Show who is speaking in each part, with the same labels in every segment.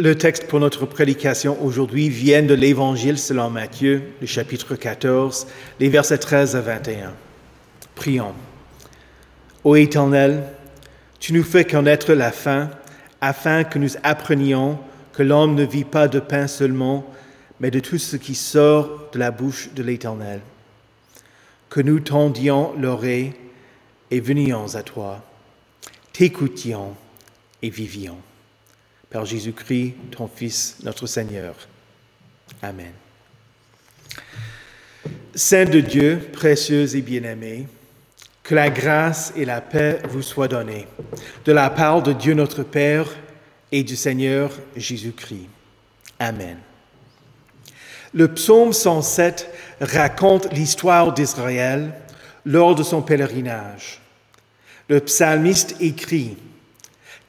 Speaker 1: Le texte pour notre prédication aujourd'hui vient de l'Évangile selon Matthieu, le chapitre 14, les versets 13 à 21. Prions. Ô Éternel, tu nous fais connaître la fin, afin que nous apprenions que l'homme ne vit pas de pain seulement, mais de tout ce qui sort de la bouche de l'Éternel. Que nous tendions l'oreille et venions à toi, t'écoutions et vivions par Jésus-Christ, ton Fils, notre Seigneur. Amen. Saint de Dieu, précieux et bien-aimé, que la grâce et la paix vous soient données de la part de Dieu notre Père et du Seigneur Jésus-Christ. Amen. Le psaume 107 raconte l'histoire d'Israël lors de son pèlerinage. Le psalmiste écrit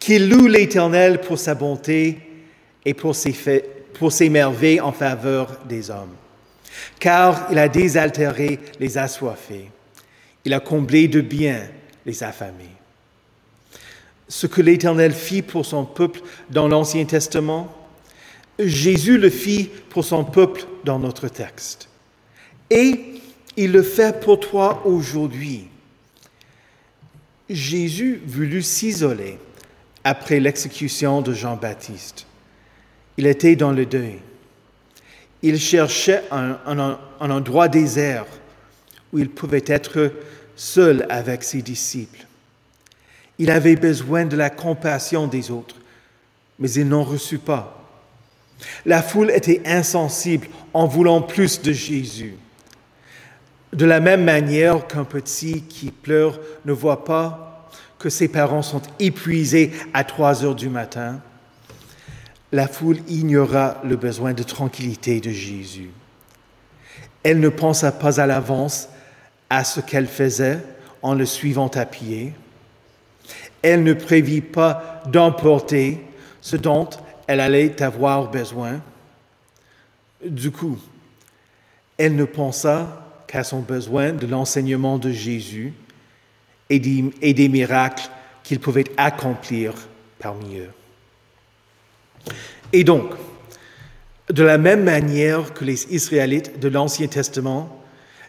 Speaker 1: qu'il loue l'Éternel pour sa bonté et pour ses, pour ses merveilles en faveur des hommes. Car il a désaltéré les assoiffés, il a comblé de bien les affamés. Ce que l'Éternel fit pour son peuple dans l'Ancien Testament, Jésus le fit pour son peuple dans notre texte. Et il le fait pour toi aujourd'hui. Jésus voulut s'isoler après l'exécution de Jean-Baptiste. Il était dans le deuil. Il cherchait un, endroit désert où il pouvait être seul avec ses disciples. Il avait besoin de la compassion des autres, mais il n'en reçut pas. La foule était insensible en voulant plus de Jésus. De la même manière qu'un petit qui pleure ne voit pas que ses parents sont épuisés à 3 heures du matin, la foule ignora le besoin de tranquillité de Jésus. Elle ne pensa pas à l'avance à ce qu'elle faisait en le suivant à pied. Elle ne prévit pas d'emporter ce dont elle allait avoir besoin. Du coup, elle ne pensa qu'à son besoin de l'enseignement de Jésus et des, miracles qu'il pouvait accomplir parmi eux. Et donc, de la même manière que les Israélites de l'Ancien Testament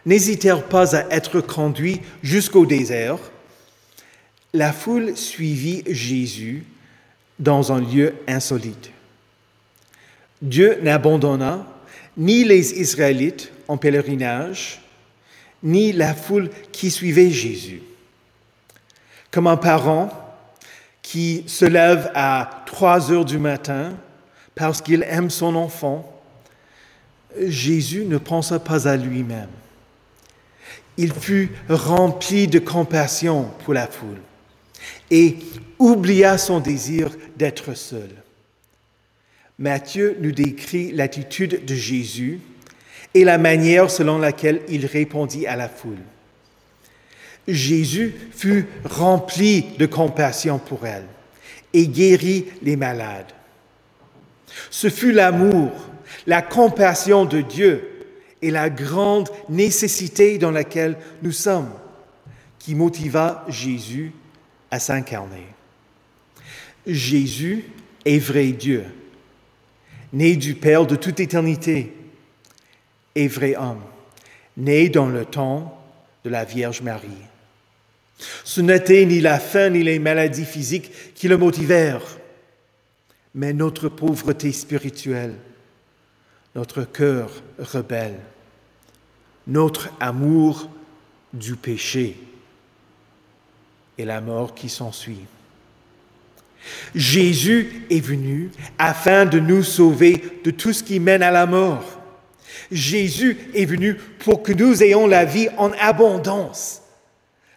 Speaker 1: n'hésitèrent pas à être conduits jusqu'au désert, la foule suivit Jésus dans un lieu insolite. Dieu n'abandonna ni les Israélites en pèlerinage, ni la foule qui suivait Jésus comme un parent qui se lève à 3 heures du matin parce qu'il aime son enfant, Jésus ne pensa pas à lui-même. Il fut rempli de compassion pour la foule et oublia son désir d'être seul. Matthieu nous décrit l'attitude de Jésus et la manière selon laquelle il répondit à la foule. Jésus fut rempli de compassion pour elle et guérit les malades. Ce fut l'amour, la compassion de Dieu et la grande nécessité dans laquelle nous sommes qui motiva Jésus à s'incarner. Jésus est vrai Dieu, né du Père de toute éternité, et vrai homme, né dans le temps de la Vierge Marie. Ce n'était ni la faim ni les maladies physiques qui le motivèrent, mais notre pauvreté spirituelle, notre cœur rebelle, notre amour du péché et la mort qui s'ensuit. Jésus est venu afin de nous sauver de tout ce qui mène à la mort. Jésus est venu pour que nous ayons la vie en abondance.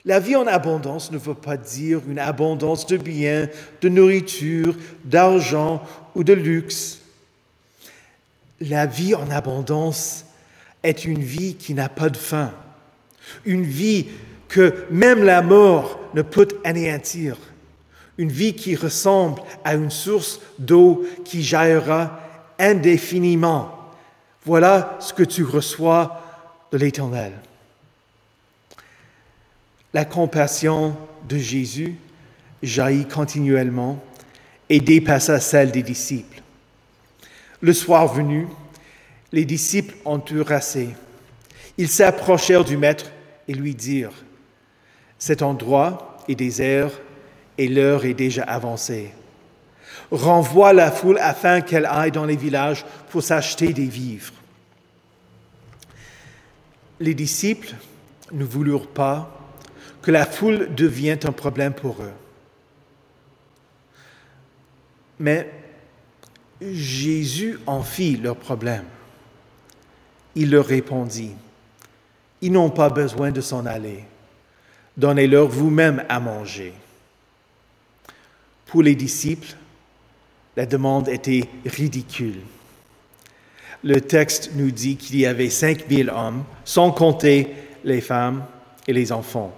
Speaker 1: La vie en abondance ne veut pas dire une abondance de biens, de nourriture, d'argent ou de luxe. La vie en abondance est une vie qui n'a pas de fin, une vie que même la mort ne peut anéantir, une vie qui ressemble à une source d'eau qui jaillira indéfiniment. Voilà ce que tu reçois de l'Éternel. La compassion de Jésus jaillit continuellement et dépassa celle des disciples. Le soir venu, les disciples ont. Ils s'approchèrent du maître et lui dirent, Cet endroit est désert et l'heure est déjà avancée. Renvoie la foule afin qu'elle aille dans les villages pour s'acheter des vivres. Les disciples ne voulurent pas que la foule devienne un problème pour eux. Mais Jésus en fit leur problème. Il leur répondit, Ils n'ont pas besoin de s'en aller. Donnez-leur vous-même à manger. Pour les disciples, la demande était ridicule. Le texte nous dit qu'il y avait cinq mille hommes, sans compter les femmes et les enfants.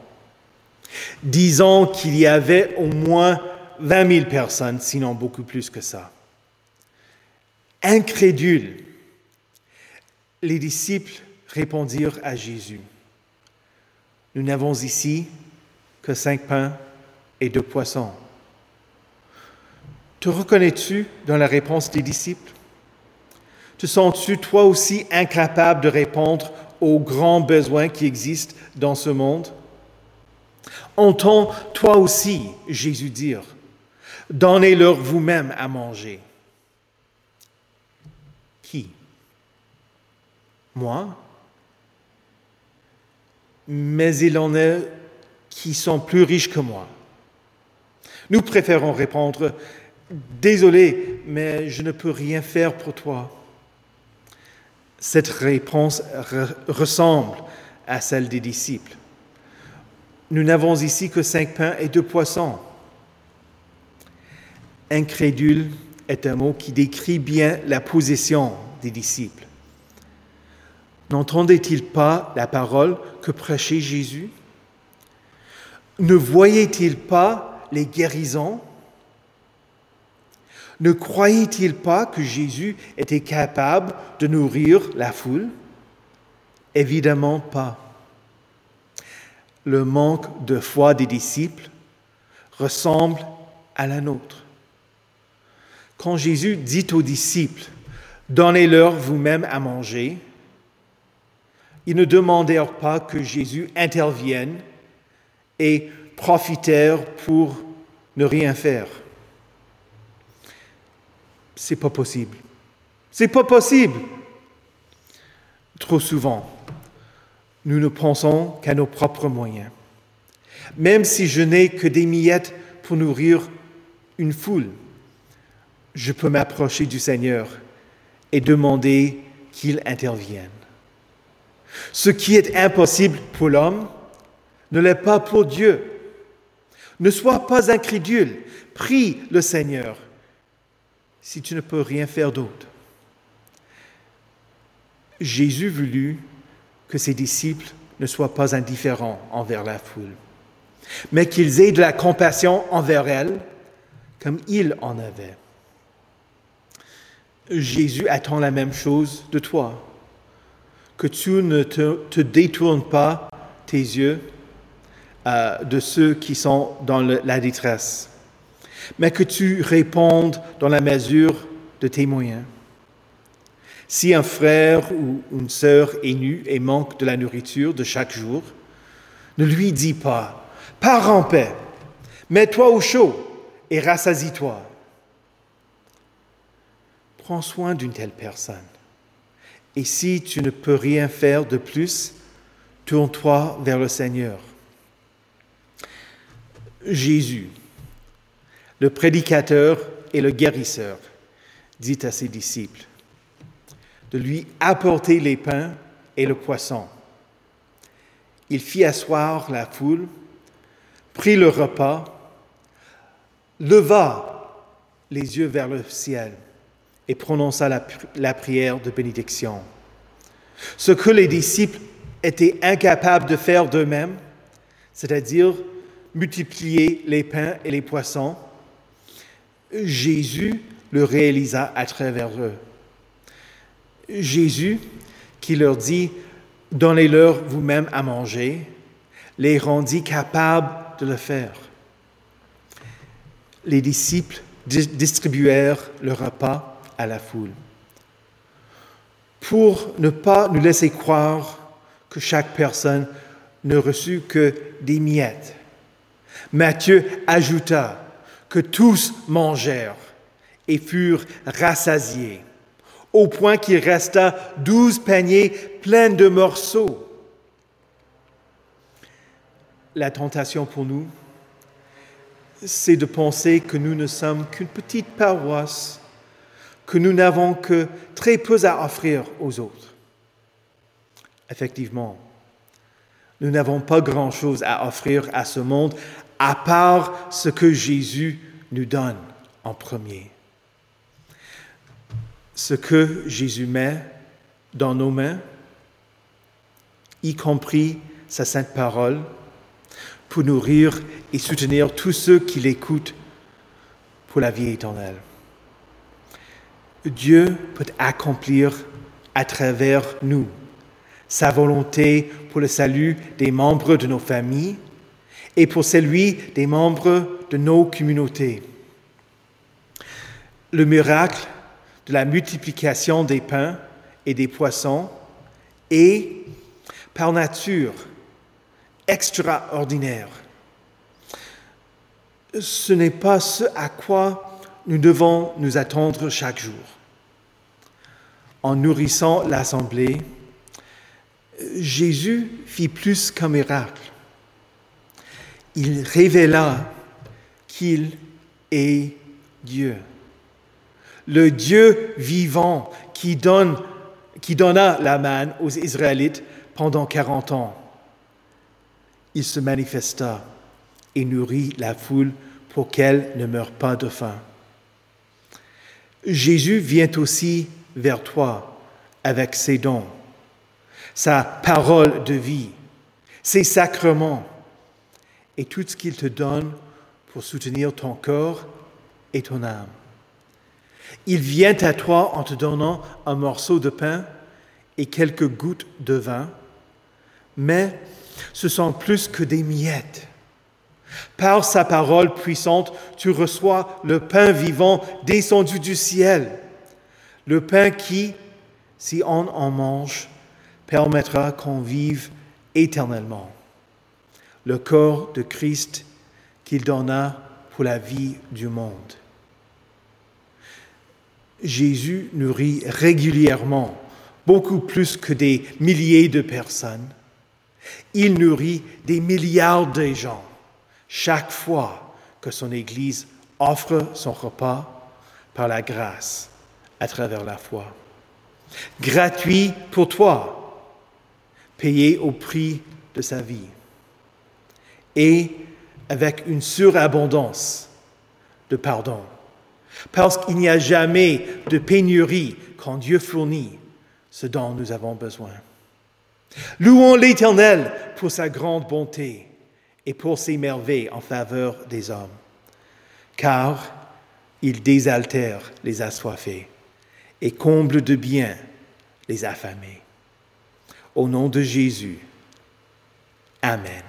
Speaker 1: Disons qu'il y avait au moins 20 000 personnes, sinon beaucoup plus que ça. Incrédules, les disciples répondirent à Jésus, Nous n'avons ici que cinq pains et deux poissons. Te reconnais-tu dans la réponse des disciples? Te sens-tu toi aussi incapable de répondre aux grands besoins qui existent dans ce monde? Entends toi aussi Jésus dire, Donnez-leur vous-même à manger. Qui? Moi? Mais il en est qui sont plus riches que moi. Nous préférons répondre, Désolé, mais je ne peux rien faire pour toi. Cette réponse ressemble à celle des disciples. Nous n'avons ici que cinq pains et deux poissons. Incrédule est un mot qui décrit bien la position des disciples. N'entendait-il pas la parole que prêchait Jésus? Ne voyait-il pas les guérisons? Ne croyait-il pas que Jésus était capable de nourrir la foule? Évidemment pas. Le manque de foi des disciples ressemble à la nôtre. Quand Jésus dit aux disciples, Donnez-leur vous-même à manger, ils ne demandèrent pas que Jésus intervienne et profitèrent pour ne rien faire. C'est pas possible. C'est pas possible. Trop souvent, nous ne pensons qu'à nos propres moyens. Même si je n'ai que des miettes pour nourrir une foule, je peux m'approcher du Seigneur et demander qu'il intervienne. Ce qui est impossible pour l'homme ne l'est pas pour Dieu. Ne sois pas incrédule, prie le Seigneur si tu ne peux rien faire d'autre. Jésus voulut que ses disciples ne soient pas indifférents envers la foule, mais qu'ils aient de la compassion envers elle comme il en avait. Jésus attend la même chose de toi, que tu ne te, détournes pas tes yeux euh, de ceux qui sont dans la détresse, mais que tu répondes dans la mesure de tes moyens. Si un frère ou une sœur est nu et manque de la nourriture de chaque jour, ne lui dis pas, pars en paix, mets-toi au chaud et rassasie-toi prends soin d'une telle personne. Et si tu ne peux rien faire de plus, tourne-toi vers le Seigneur. Jésus, le prédicateur et le guérisseur, dit à ses disciples de lui apporter les pains et le poisson. Il fit asseoir la foule, prit le repas, leva les yeux vers le ciel et prononça la, prière de bénédiction. Ce que les disciples étaient incapables de faire d'eux-mêmes, c'est-à-dire multiplier les pains et les poissons, Jésus le réalisa à travers eux. Jésus, qui leur dit, Donnez-leur vous-même à manger, les rendit capables de le faire. Les disciples distribuèrent le repas à la foule. pour ne pas nous laisser croire que chaque personne ne reçut que des miettes. Matthieu ajouta que tous mangèrent et furent rassasiés, au point qu'il resta douze paniers pleins de morceaux. La tentation pour nous, c'est de penser que nous ne sommes qu'une petite paroisse, que nous n'avons que très peu à offrir aux autres. Effectivement, nous n'avons pas grand-chose à offrir à ce monde à part ce que Jésus nous donne en premier. Ce que Jésus met dans nos mains, y compris sa sainte parole, pour nourrir et soutenir tous ceux qui l'écoutent pour la vie éternelle. Dieu peut accomplir à travers nous sa volonté pour le salut des membres de nos familles et pour celui des membres de nos communautés. Le miracle de la multiplication des pains et des poissons est, par nature, extraordinaire. Ce n'est pas ce à quoi nous devons nous attendre chaque jour. En nourrissant l'assemblée, Jésus fit plus qu'un miracle. Il révéla qu'il est Dieu. Le Dieu vivant qui, donna la manne aux Israélites pendant 40 ans. Il se manifesta et nourrit la foule pour qu'elle ne meure pas de faim. Jésus vient aussi vers toi avec ses dons sa parole de vie, ses sacrements et tout ce qu'il te donne pour soutenir ton corps et ton âme. Il vient à toi en te donnant un morceau de pain et quelques gouttes de vin, mais ce sont plus que des miettes. Par sa parole puissante, tu reçois le pain vivant descendu du ciel, le pain qui, si on en mange, permettra qu'on vive éternellement. Le corps de Christ qu'il donna pour la vie du monde. Jésus nourrit régulièrement beaucoup plus que des milliers de personnes. Il nourrit des milliards de gens chaque fois que son Église offre son repas par la grâce à travers la foi. Gratuit pour toi, payé au prix de sa vie, et avec une surabondance de pardon. Parce qu'il n'y a jamais de pénurie quand Dieu fournit ce dont nous avons besoin. Louons l'Éternel pour sa grande bonté et pour ses merveilles en faveur des hommes, car il désaltère les assoiffés et comble de bien les affamés. Au nom de Jésus. Amen.